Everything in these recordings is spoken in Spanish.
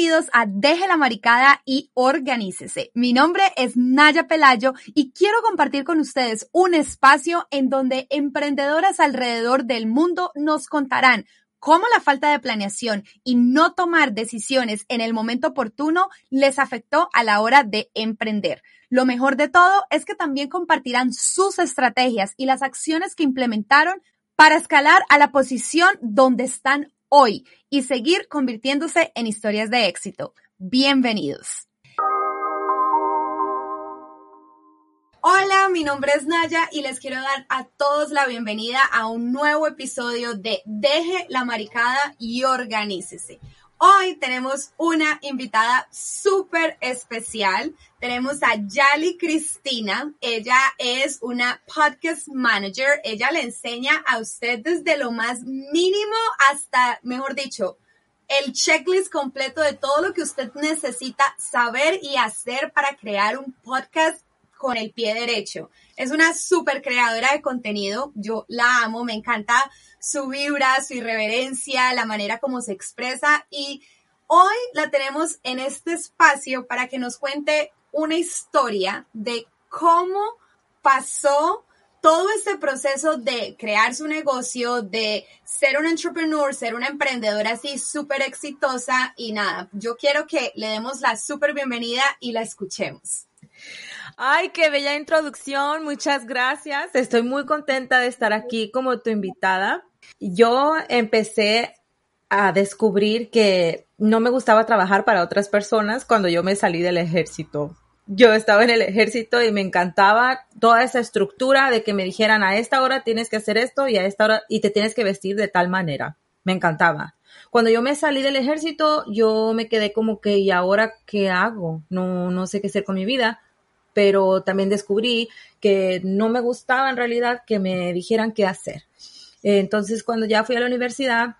Bienvenidos a Deje la Maricada y Organícese. Mi nombre es Naya Pelayo y quiero compartir con ustedes un espacio en donde emprendedoras alrededor del mundo nos contarán cómo la falta de planeación y no tomar decisiones en el momento oportuno les afectó a la hora de emprender. Lo mejor de todo es que también compartirán sus estrategias y las acciones que implementaron para escalar a la posición donde están hoy y seguir convirtiéndose en historias de éxito. Bienvenidos. Hola, mi nombre es Naya y les quiero dar a todos la bienvenida a un nuevo episodio de Deje la Maricada y Organícese. Hoy tenemos una invitada súper especial. Tenemos a Yali Cristina. Ella es una podcast manager. Ella le enseña a usted desde lo más mínimo hasta, mejor dicho, el checklist completo de todo lo que usted necesita saber y hacer para crear un podcast con el pie derecho. Es una súper creadora de contenido. Yo la amo, me encanta su vibra, su irreverencia, la manera como se expresa y hoy la tenemos en este espacio para que nos cuente una historia de cómo pasó todo este proceso de crear su negocio, de ser un entrepreneur, ser una emprendedora así súper exitosa y nada, yo quiero que le demos la súper bienvenida y la escuchemos. Ay, qué bella introducción, muchas gracias. Estoy muy contenta de estar aquí como tu invitada. Yo empecé a descubrir que no me gustaba trabajar para otras personas cuando yo me salí del ejército. Yo estaba en el ejército y me encantaba toda esa estructura de que me dijeran a esta hora tienes que hacer esto y a esta hora y te tienes que vestir de tal manera. Me encantaba. Cuando yo me salí del ejército, yo me quedé como que, ¿y ahora qué hago? No, no sé qué hacer con mi vida pero también descubrí que no me gustaba en realidad que me dijeran qué hacer. Entonces, cuando ya fui a la universidad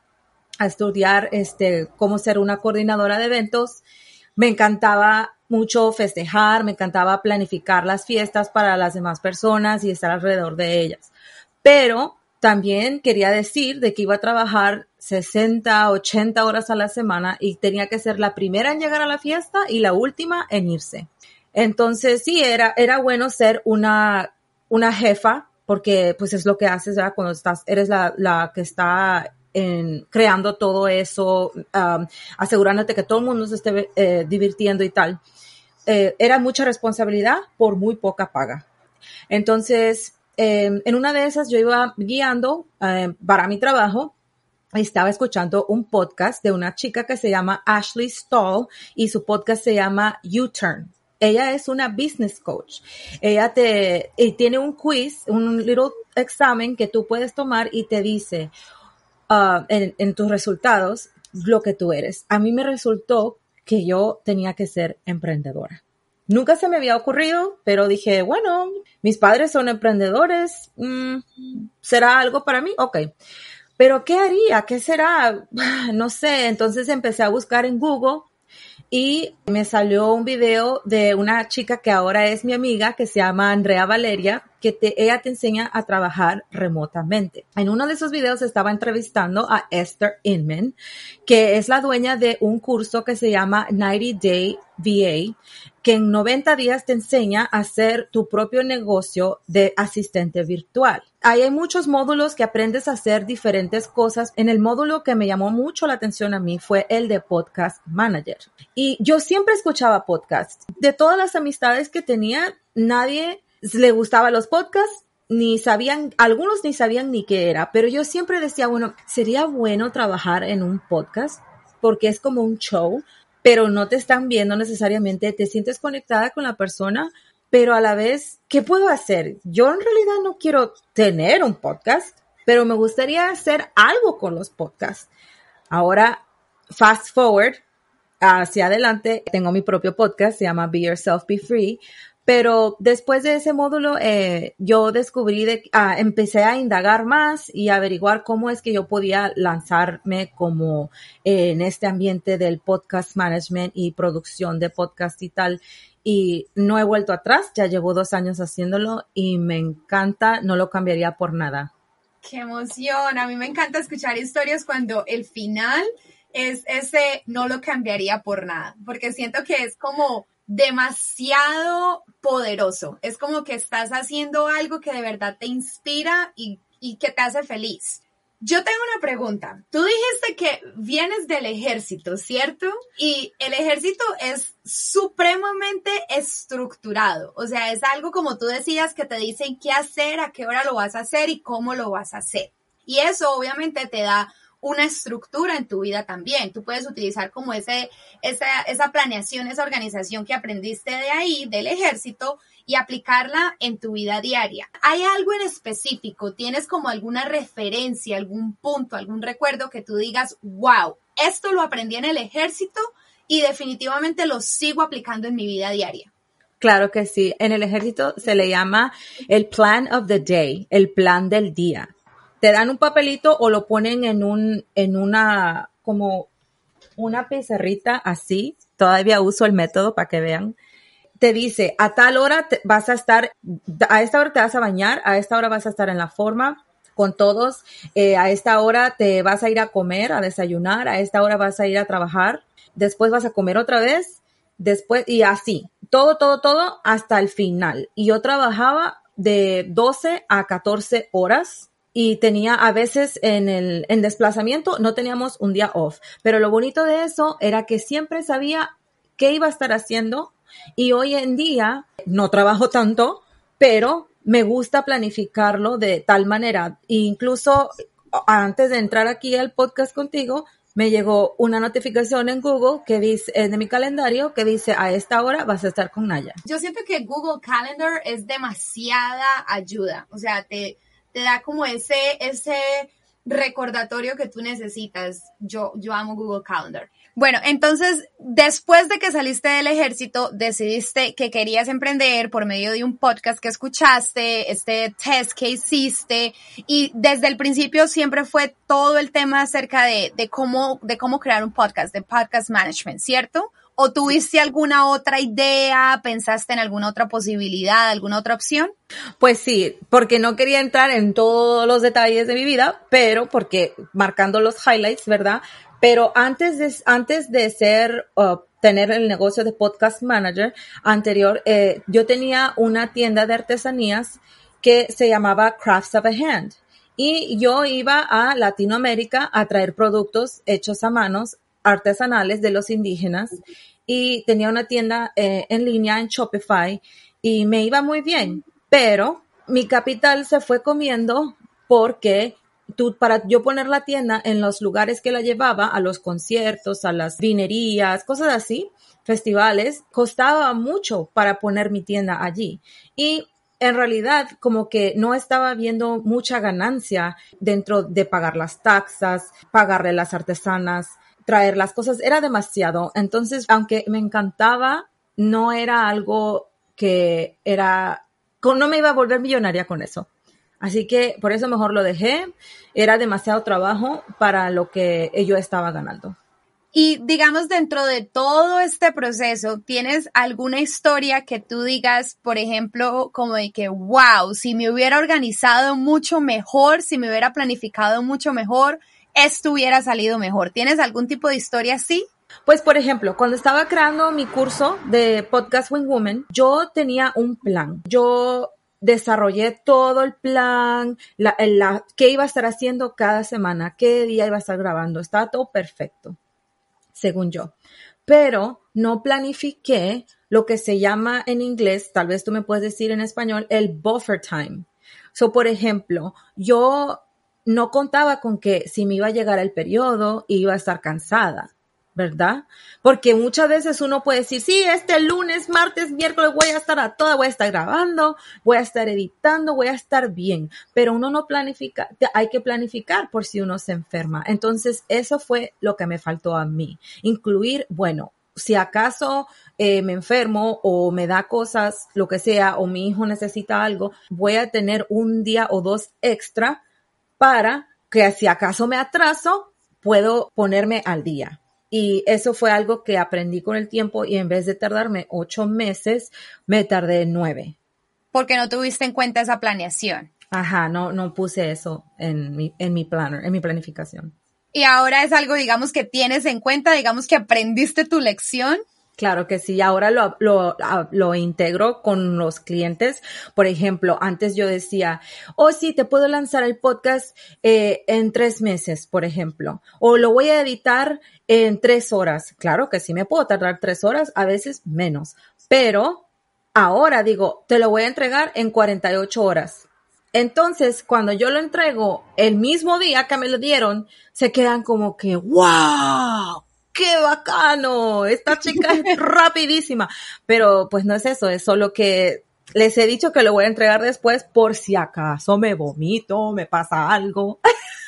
a estudiar este, cómo ser una coordinadora de eventos, me encantaba mucho festejar, me encantaba planificar las fiestas para las demás personas y estar alrededor de ellas. Pero también quería decir de que iba a trabajar 60, 80 horas a la semana y tenía que ser la primera en llegar a la fiesta y la última en irse. Entonces, sí, era, era bueno ser una, una jefa, porque pues es lo que haces, ¿verdad? Cuando estás, eres la, la que está en, creando todo eso, um, asegurándote que todo el mundo se esté eh, divirtiendo y tal. Eh, era mucha responsabilidad por muy poca paga. Entonces, eh, en una de esas yo iba guiando eh, para mi trabajo estaba escuchando un podcast de una chica que se llama Ashley Stall y su podcast se llama U-Turn. Ella es una business coach. Ella te y tiene un quiz, un little examen que tú puedes tomar y te dice uh, en, en tus resultados lo que tú eres. A mí me resultó que yo tenía que ser emprendedora. Nunca se me había ocurrido, pero dije, bueno, mis padres son emprendedores, mm, ¿será algo para mí? Ok. Pero ¿qué haría? ¿Qué será? No sé. Entonces empecé a buscar en Google y me salió un video de una chica que ahora es mi amiga, que se llama Andrea Valeria, que ella te enseña a trabajar remotamente. En uno de esos videos estaba entrevistando a Esther Inman, que es la dueña de un curso que se llama 90 Day VA, que en 90 días te enseña a hacer tu propio negocio de asistente virtual. Ahí hay muchos módulos que aprendes a hacer diferentes cosas. En el módulo que me llamó mucho la atención a mí fue el de Podcast Manager. Y yo siempre escuchaba podcasts. De todas las amistades que tenía, nadie le gustaba los podcasts, ni sabían, algunos ni sabían ni qué era, pero yo siempre decía, bueno, sería bueno trabajar en un podcast porque es como un show, pero no te están viendo necesariamente, te sientes conectada con la persona pero a la vez, ¿qué puedo hacer? Yo en realidad no quiero tener un podcast, pero me gustaría hacer algo con los podcasts. Ahora, fast forward, hacia adelante, tengo mi propio podcast, se llama Be Yourself, Be Free, pero después de ese módulo, eh, yo descubrí, de, ah, empecé a indagar más y averiguar cómo es que yo podía lanzarme como eh, en este ambiente del podcast management y producción de podcast y tal. Y no he vuelto atrás, ya llevo dos años haciéndolo y me encanta, no lo cambiaría por nada. Qué emoción, a mí me encanta escuchar historias cuando el final es ese no lo cambiaría por nada, porque siento que es como demasiado poderoso. Es como que estás haciendo algo que de verdad te inspira y, que te hace feliz. Yo tengo una pregunta. Tú dijiste que vienes del ejército, ¿cierto? Y el ejército es supremamente estructurado. O sea, es algo como tú decías que te dicen qué hacer, a qué hora lo vas a hacer y cómo lo vas a hacer. Y eso obviamente te da una estructura en tu vida también. Tú puedes utilizar como ese, esa, esa planeación, esa organización que aprendiste de ahí, del ejército, y aplicarla en tu vida diaria. ¿Hay algo en específico? ¿Tienes como alguna referencia, algún punto, algún recuerdo que tú digas, wow, esto lo aprendí en el ejército y definitivamente lo sigo aplicando en mi vida diaria? Claro que sí. En el ejército se le llama el plan of the day, el plan del día te dan un papelito o lo ponen en un, en una, como una pizarrita así. Todavía uso el método para que vean. Te dice, a tal hora vas a estar, a esta hora te vas a bañar, a esta hora vas a estar en la forma con todos, eh, a esta hora te vas a ir a comer, a desayunar, a esta hora vas a ir a trabajar, después vas a comer otra vez, después, y así, todo, todo, todo hasta el final. Y yo trabajaba de 12 a 14 horas y tenía a veces en el en desplazamiento no teníamos un día off, pero lo bonito de eso era que siempre sabía qué iba a estar haciendo y hoy en día no trabajo tanto, pero me gusta planificarlo de tal manera. incluso antes de entrar aquí al podcast contigo, me llegó una notificación en Google que dice, de mi calendario que dice a esta hora vas a estar con Naya. Yo siento que Google Calendar es demasiada ayuda. O sea, te, te da como ese, ese recordatorio que tú necesitas. Yo, yo amo Google Calendar. Bueno, entonces, después de que saliste del ejército, decidiste que querías emprender por medio de un podcast que escuchaste, este test que hiciste, y desde el principio siempre fue todo el tema acerca de, de cómo, de cómo crear un podcast, de podcast management, ¿cierto? ¿O tuviste alguna otra idea? ¿Pensaste en alguna otra posibilidad, alguna otra opción? Pues sí, porque no quería entrar en todos los detalles de mi vida, pero porque marcando los highlights, ¿verdad? Pero antes de, antes de ser, uh, tener el negocio de podcast manager anterior, eh, yo tenía una tienda de artesanías que se llamaba Crafts of a Hand. Y yo iba a Latinoamérica a traer productos hechos a manos artesanales de los indígenas y tenía una tienda eh, en línea en Shopify y me iba muy bien, pero mi capital se fue comiendo porque tú, para yo poner la tienda en los lugares que la llevaba, a los conciertos, a las vinerías, cosas así, festivales, costaba mucho para poner mi tienda allí. Y en realidad como que no estaba viendo mucha ganancia dentro de pagar las taxas, pagarle las artesanas, traer las cosas, era demasiado. Entonces, aunque me encantaba, no era algo que era, no me iba a volver millonaria con eso. Así que por eso mejor lo dejé. Era demasiado trabajo para lo que yo estaba ganando. Y digamos, dentro de todo este proceso, ¿tienes alguna historia que tú digas, por ejemplo, como de que, wow, si me hubiera organizado mucho mejor, si me hubiera planificado mucho mejor, esto hubiera salido mejor. ¿Tienes algún tipo de historia así? Pues, por ejemplo, cuando estaba creando mi curso de Podcast Wing Woman, yo tenía un plan. Yo desarrollé todo el plan, la, la, qué iba a estar haciendo cada semana, qué día iba a estar grabando. Estaba todo perfecto, según yo. Pero no planifiqué lo que se llama en inglés, tal vez tú me puedes decir en español, el buffer time. So, por ejemplo, yo no contaba con que si me iba a llegar el periodo iba a estar cansada, ¿verdad? Porque muchas veces uno puede decir, sí, este lunes, martes, miércoles voy a estar a toda, voy a estar grabando, voy a estar editando, voy a estar bien, pero uno no planifica, hay que planificar por si uno se enferma. Entonces, eso fue lo que me faltó a mí, incluir, bueno, si acaso eh, me enfermo o me da cosas, lo que sea, o mi hijo necesita algo, voy a tener un día o dos extra para que si acaso me atraso, puedo ponerme al día. Y eso fue algo que aprendí con el tiempo y en vez de tardarme ocho meses, me tardé nueve. Porque no tuviste en cuenta esa planeación. Ajá, no, no puse eso en mi, en mi planner, en mi planificación. Y ahora es algo, digamos, que tienes en cuenta, digamos que aprendiste tu lección. Claro que sí, ahora lo, lo, lo, integro con los clientes. Por ejemplo, antes yo decía, oh sí, te puedo lanzar el podcast eh, en tres meses, por ejemplo, o lo voy a editar en tres horas. Claro que sí me puedo tardar tres horas, a veces menos, pero ahora digo, te lo voy a entregar en 48 horas. Entonces, cuando yo lo entrego el mismo día que me lo dieron, se quedan como que, wow, qué bacano, esta chica es rapidísima. Pero pues no es eso, es solo que les he dicho que lo voy a entregar después por si acaso me vomito, me pasa algo.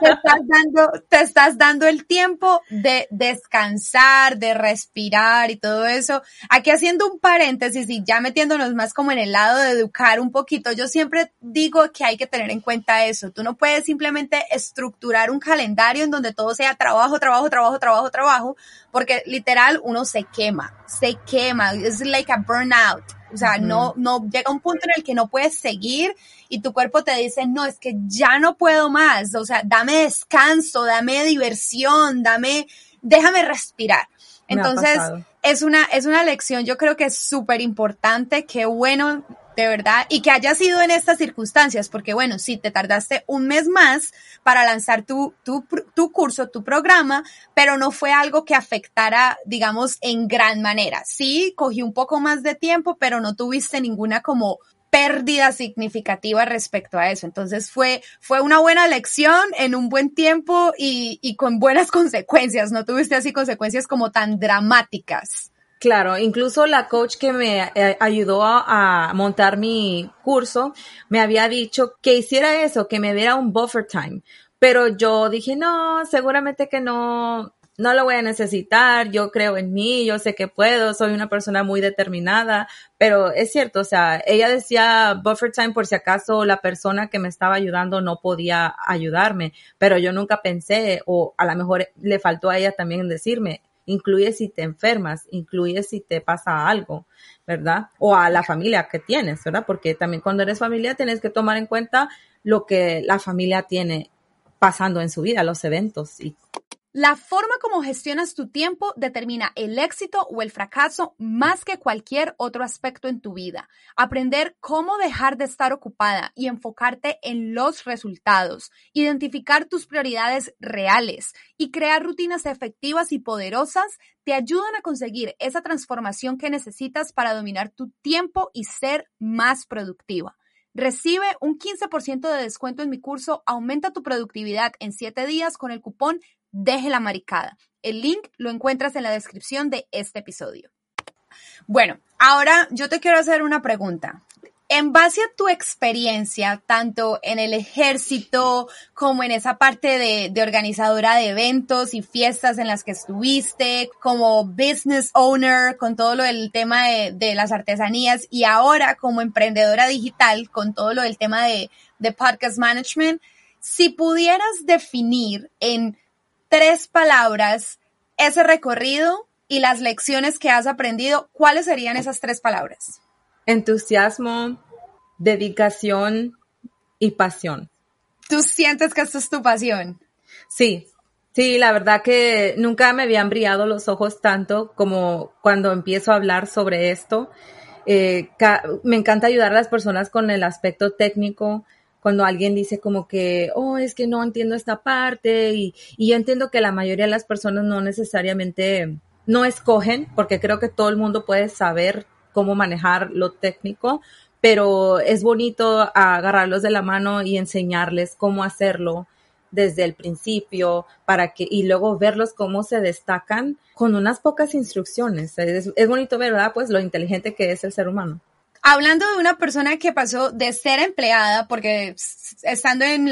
te estás dando, te estás dando el tiempo de descansar, de respirar y todo eso. Aquí haciendo un paréntesis y ya metiéndonos más como en el lado de educar un poquito, yo siempre digo que hay que tener en cuenta eso. Tú no puedes simplemente estructurar un calendario en donde todo sea trabajo, trabajo, trabajo, trabajo, trabajo, porque literal uno se quema, se quema. Es like a burnout o sea, no, no llega un punto en el que no puedes seguir y tu cuerpo te dice, no, es que ya no puedo más. O sea, dame descanso, dame diversión, dame, déjame respirar. Entonces, es una, es una lección, yo creo que es súper importante. Qué bueno de verdad, y que haya sido en estas circunstancias, porque bueno, sí, te tardaste un mes más para lanzar tu, tu, tu, curso, tu programa, pero no fue algo que afectara, digamos, en gran manera. Sí, cogí un poco más de tiempo, pero no tuviste ninguna como pérdida significativa respecto a eso. Entonces fue, fue una buena lección en un buen tiempo y, y con buenas consecuencias. No tuviste así consecuencias como tan dramáticas. Claro, incluso la coach que me eh, ayudó a, montar mi curso me había dicho que hiciera eso, que me diera un buffer time. Pero yo dije, no, seguramente que no, no lo voy a necesitar, yo creo en mí, yo sé que puedo, soy una persona muy determinada, pero es cierto, o sea, ella decía buffer time por si acaso la persona que me estaba ayudando no podía ayudarme, pero yo nunca pensé, o a lo mejor le faltó a ella también decirme, incluye si te enfermas, incluye si te pasa algo, ¿verdad? O a la familia que tienes, ¿verdad? Porque también cuando eres familia tienes que tomar en cuenta lo que la familia tiene pasando en su vida, los eventos y la forma como gestionas tu tiempo determina el éxito o el fracaso más que cualquier otro aspecto en tu vida. Aprender cómo dejar de estar ocupada y enfocarte en los resultados, identificar tus prioridades reales y crear rutinas efectivas y poderosas te ayudan a conseguir esa transformación que necesitas para dominar tu tiempo y ser más productiva. Recibe un 15% de descuento en mi curso Aumenta tu productividad en 7 días con el cupón deje la maricada. El link lo encuentras en la descripción de este episodio. Bueno, ahora yo te quiero hacer una pregunta. En base a tu experiencia, tanto en el ejército como en esa parte de, organizadora de eventos y fiestas en las que estuviste, como business owner con todo lo del tema de, las artesanías y ahora como emprendedora digital con todo lo del tema de, de podcast management, si pudieras definir en tres palabras ese recorrido y las lecciones que has aprendido, ¿cuáles serían esas tres palabras? Entusiasmo, dedicación y pasión. ¿Tú sientes que esto es tu pasión? Sí, sí, la verdad que nunca me habían brillado los ojos tanto como cuando empiezo a hablar sobre esto. Eh, me encanta ayudar a las personas con el aspecto técnico, cuando alguien dice como que, oh, es que no entiendo esta parte y, y yo entiendo que la mayoría de las personas no necesariamente no escogen, porque creo que todo el mundo puede saber cómo manejar lo técnico, pero es bonito agarrarlos de la mano y enseñarles cómo hacerlo desde el principio para que y luego verlos cómo se destacan con unas pocas instrucciones. Es, bonito ver, ¿verdad? Pues lo inteligente que es el ser humano. Hablando de una persona que pasó de ser empleada, porque estando en,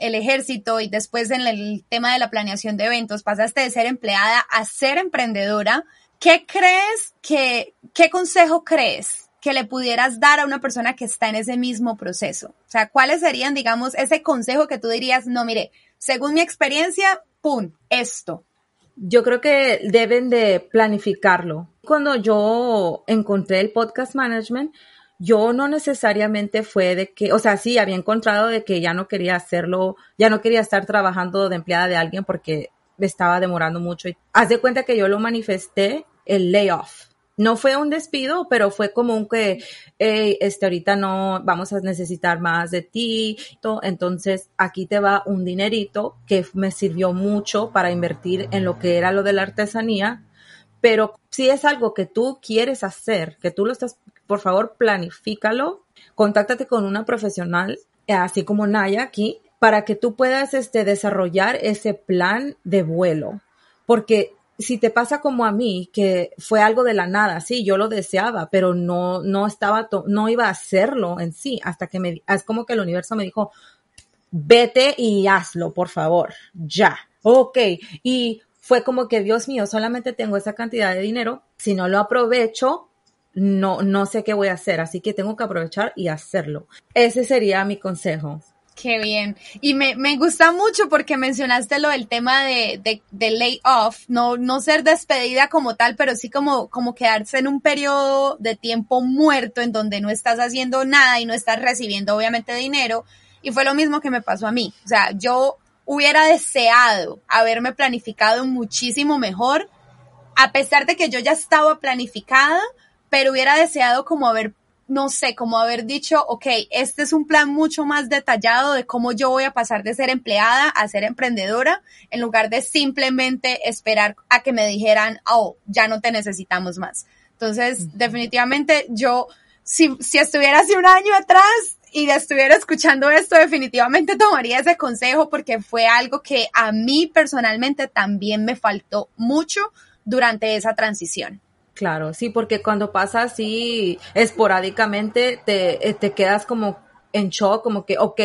el ejército y después en el tema de la planeación de eventos, pasaste de ser empleada a ser emprendedora, ¿qué crees que, qué consejo crees que le pudieras dar a una persona que está en ese mismo proceso? O sea, ¿cuáles serían, digamos, ese consejo que tú dirías, no, mire, según mi experiencia, ¡pum!, esto. Yo creo que deben de planificarlo. Cuando yo encontré el podcast management, yo no necesariamente fue de que, o sea, sí, había encontrado de que ya no quería hacerlo, ya no quería estar trabajando de empleada de alguien porque me estaba demorando mucho. Y haz de cuenta que yo lo manifesté el layoff. No fue un despido, pero fue como un que, este, ahorita no vamos a necesitar más de ti. Entonces, aquí te va un dinerito que me sirvió mucho para invertir en lo que era lo de la artesanía. Pero si es algo que tú quieres hacer, que tú lo estás, por favor, planifícalo. Contáctate con una profesional, así como Naya aquí, para que tú puedas este, desarrollar ese plan de vuelo. Porque si te pasa como a mí, que fue algo de la nada, sí, yo lo deseaba, pero no, no estaba, no iba a hacerlo en sí, hasta que me, es como que el universo me dijo, vete y hazlo, por favor, ya. Ok, y fue como que, Dios mío, solamente tengo esa cantidad de dinero, si no lo aprovecho, no, no sé qué voy a hacer, así que tengo que aprovechar y hacerlo. Ese sería mi consejo. Qué bien. Y me, me gusta mucho porque mencionaste lo del tema de, de, de layoff, no, no ser despedida como tal, pero sí como, como quedarse en un periodo de tiempo muerto en donde no estás haciendo nada y no estás recibiendo obviamente dinero. Y fue lo mismo que me pasó a mí. O sea, yo hubiera deseado haberme planificado muchísimo mejor, a pesar de que yo ya estaba planificada, pero hubiera deseado como haber no sé, como haber dicho, ok, este es un plan mucho más detallado de cómo yo voy a pasar de ser empleada a ser emprendedora, en lugar de simplemente esperar a que me dijeran, oh, ya no te necesitamos más. Entonces, definitivamente yo, si, si estuviera hace un año atrás y estuviera escuchando esto, definitivamente tomaría ese consejo porque fue algo que a mí personalmente también me faltó mucho durante esa transición. Claro, sí, porque cuando pasa así esporádicamente, te, eh, te quedas como en shock, como que, ok,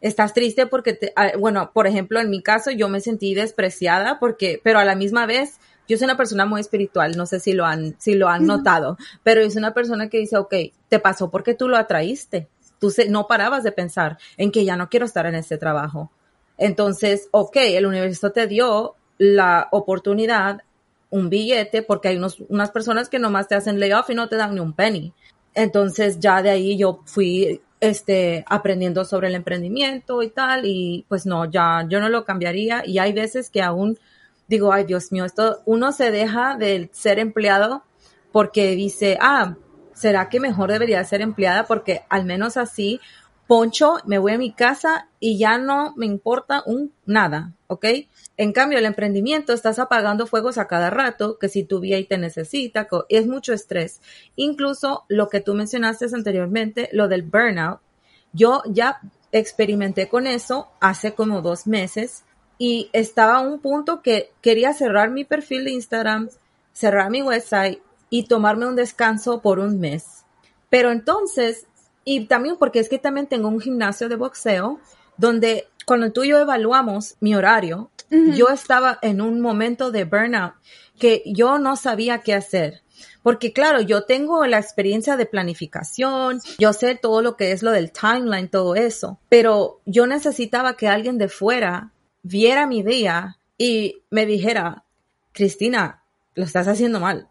estás triste porque, te, ah, bueno, por ejemplo, en mi caso yo me sentí despreciada porque, pero a la misma vez, yo soy una persona muy espiritual, no sé si lo han, si lo han notado, pero es una persona que dice, ok, te pasó porque tú lo atraíste. Tú se, no parabas de pensar en que ya no quiero estar en este trabajo. Entonces, ok, el universo te dio la oportunidad un billete porque hay unos, unas personas que nomás te hacen layoff y no te dan ni un penny. Entonces ya de ahí yo fui este, aprendiendo sobre el emprendimiento y tal y pues no, ya yo no lo cambiaría y hay veces que aún digo, ay Dios mío, esto uno se deja de ser empleado porque dice, ah, ¿será que mejor debería ser empleada? Porque al menos así poncho, me voy a mi casa y ya no me importa un nada, ¿ok? En cambio, el emprendimiento estás apagando fuegos a cada rato, que si tu y te necesita, es mucho estrés. Incluso lo que tú mencionaste anteriormente, lo del burnout, yo ya experimenté con eso hace como dos meses y estaba a un punto que quería cerrar mi perfil de Instagram, cerrar mi website y tomarme un descanso por un mes. Pero entonces y también porque es que también tengo un gimnasio de boxeo donde cuando tú y yo evaluamos mi horario, yo estaba en un momento de burnout que yo no sabía qué hacer. Porque claro, yo tengo la experiencia de planificación, yo sé todo lo que es lo del timeline, todo eso, pero yo necesitaba que alguien de fuera viera mi día y me dijera, Cristina, lo estás haciendo mal.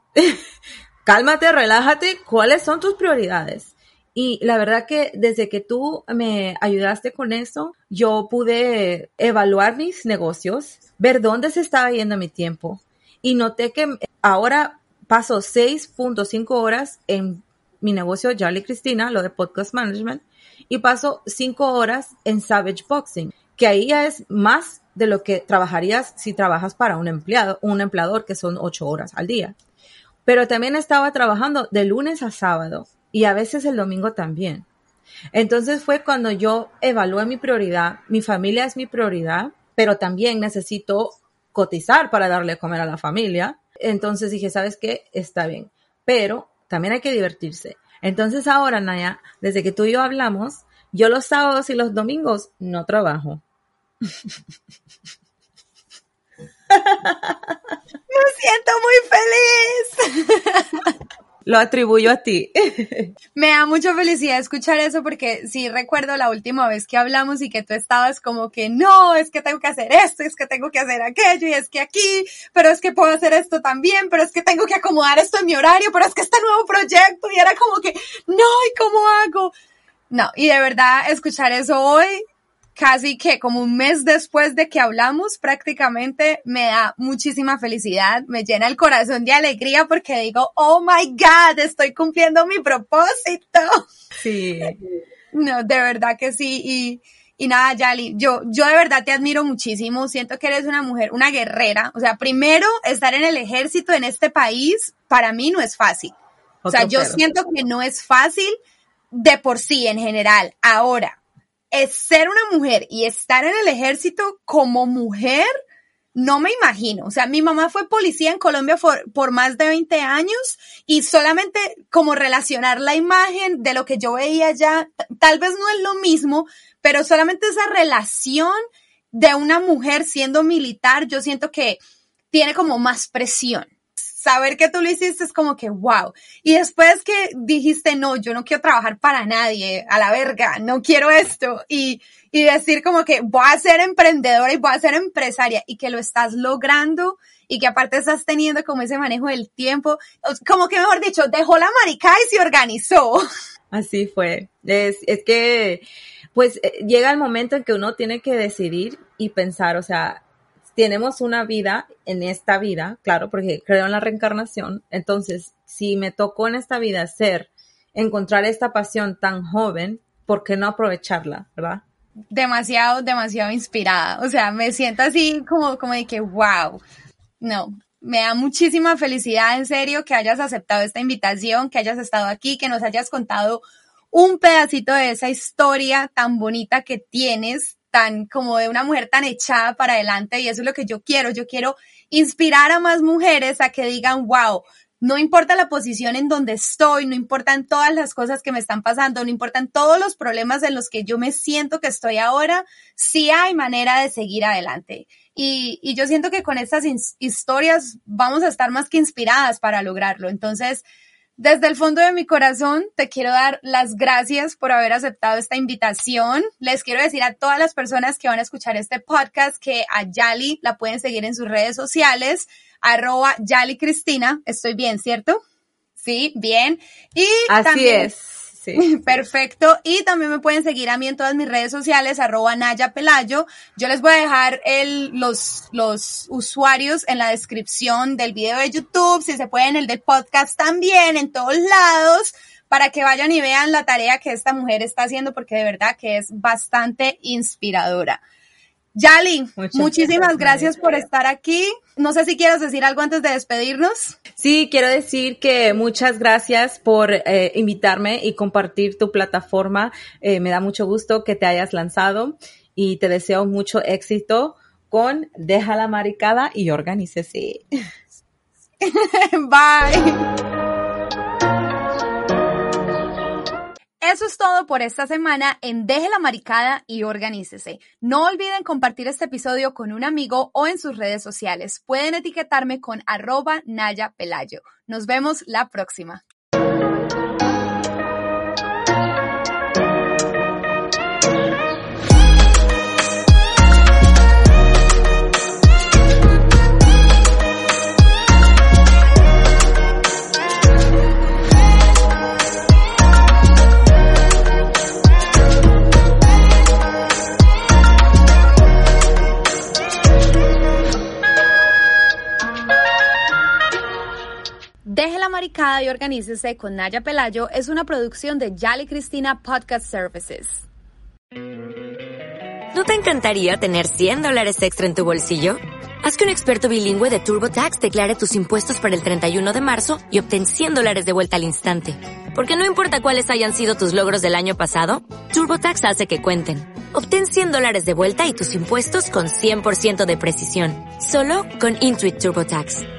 Cálmate, relájate, ¿cuáles son tus prioridades? Y la verdad que desde que tú me ayudaste con eso, yo pude evaluar mis negocios, ver dónde se estaba yendo mi tiempo y noté que ahora paso 6.5 horas en mi negocio Charlie Cristina, lo de podcast management, y paso 5 horas en Savage Boxing, que ahí ya es más de lo que trabajarías si trabajas para un empleado, un empleador que son 8 horas al día. Pero también estaba trabajando de lunes a sábado y a veces el domingo también. Entonces fue cuando yo evalué mi prioridad, mi familia es mi prioridad, pero también necesito cotizar para darle a comer a la familia. Entonces dije, ¿sabes qué? Está bien, pero también hay que divertirse. Entonces ahora, Naya, desde que tú y yo hablamos, yo los sábados y los domingos no trabajo. Me siento muy feliz. Lo atribuyo a ti. Me da mucha felicidad escuchar eso porque sí recuerdo la última vez que hablamos y que tú estabas como que no, es que tengo que hacer esto, es que tengo que hacer aquello y es que aquí, pero es que puedo hacer esto también, pero es que tengo que acomodar esto en mi horario, pero es que este nuevo proyecto y era como que no, ¿y cómo hago? No, y de verdad escuchar eso hoy casi que como un mes después de que hablamos, prácticamente me da muchísima felicidad, me llena el corazón de alegría porque digo, oh my God, estoy cumpliendo mi propósito. Sí. No, de verdad que sí. Y, y nada, Yali, yo, yo de verdad te admiro muchísimo. Siento que eres una mujer, una guerrera. O sea, primero, estar en el ejército en este país, para mí no es fácil. O sea, yo siento que no es fácil de por sí en general. Ahora, es ser una mujer y estar en el ejército como mujer, no me imagino. O sea, mi mamá fue policía en Colombia por, más de 20 años y solamente como relacionar la imagen de lo que yo veía allá, tal vez no es lo mismo, pero solamente esa relación de una mujer siendo militar, yo siento que tiene como más presión saber que tú lo hiciste es como que wow. Y después que dijiste, no, yo no quiero trabajar para nadie, a la verga, no quiero esto. Y, y decir como que voy a ser emprendedora y voy a ser empresaria y que lo estás logrando y que aparte estás teniendo como ese manejo del tiempo, como que mejor dicho, dejó la marica y se organizó. Así fue. Es, es que, pues eh, llega el momento en que uno tiene que decidir y pensar, o sea, tenemos una vida en esta vida, claro, porque creo en la reencarnación. Entonces, si me tocó en esta vida ser, encontrar esta pasión tan joven, ¿por qué no aprovecharla, verdad? Demasiado, demasiado inspirada. O sea, me siento así como, como de que, wow. No, me da muchísima felicidad, en serio, que hayas aceptado esta invitación, que hayas estado aquí, que nos hayas contado un pedacito de esa historia tan bonita que tienes tan como de una mujer tan echada para adelante y eso es lo que yo quiero. Yo quiero inspirar a más mujeres a que digan, wow, no importa la posición en donde estoy, no importan todas las cosas que me están pasando, no importan todos los problemas en los que yo me siento que estoy ahora, sí hay manera de seguir adelante. Y, y yo siento que con estas historias vamos a estar más que inspiradas para lograrlo. Entonces, desde el fondo de mi corazón te quiero dar las gracias por haber aceptado esta invitación. Les quiero decir a todas las personas que van a escuchar este podcast que a Yali la pueden seguir en sus redes sociales, arroba Yali Cristina. Estoy bien, ¿cierto? Sí, bien. Y Así es Perfecto. Y también me pueden seguir a mí en todas mis redes sociales, arroba Naya Pelayo. Yo les voy a dejar el, los, los usuarios en la descripción del video de YouTube, si se pueden, el del podcast también, en todos lados, para que vayan y vean la tarea que esta mujer está haciendo, porque de verdad que es bastante inspiradora. Yali, muchísimas gracias, por estar aquí. No sé si quieres decir algo antes de despedirnos. Sí, quiero decir que muchas gracias por eh, invitarme y compartir tu plataforma. Eh, me da mucho gusto que te hayas lanzado y te deseo mucho éxito con Deja la Maricada y organícese. Bye. Eso es todo por esta semana en Deje la Maricada y Organícese. No olviden compartir este episodio con un amigo o en sus redes sociales. Pueden etiquetarme con arroba Naya Pelayo. Nos vemos la próxima. Y Organícese con Naya Pelayo es una producción de Yali Cristina Podcast Services. ¿No te encantaría tener 100 dólares extra en tu bolsillo? Haz que un experto bilingüe de TurboTax declare tus impuestos para el 31 de marzo y obtén 100 dólares de vuelta al instante. Porque no importa cuáles hayan sido tus logros del año pasado, TurboTax hace que cuenten Obtén 100 dólares de vuelta y tus impuestos con 100% de precisión. Solo con Intuit TurboTax.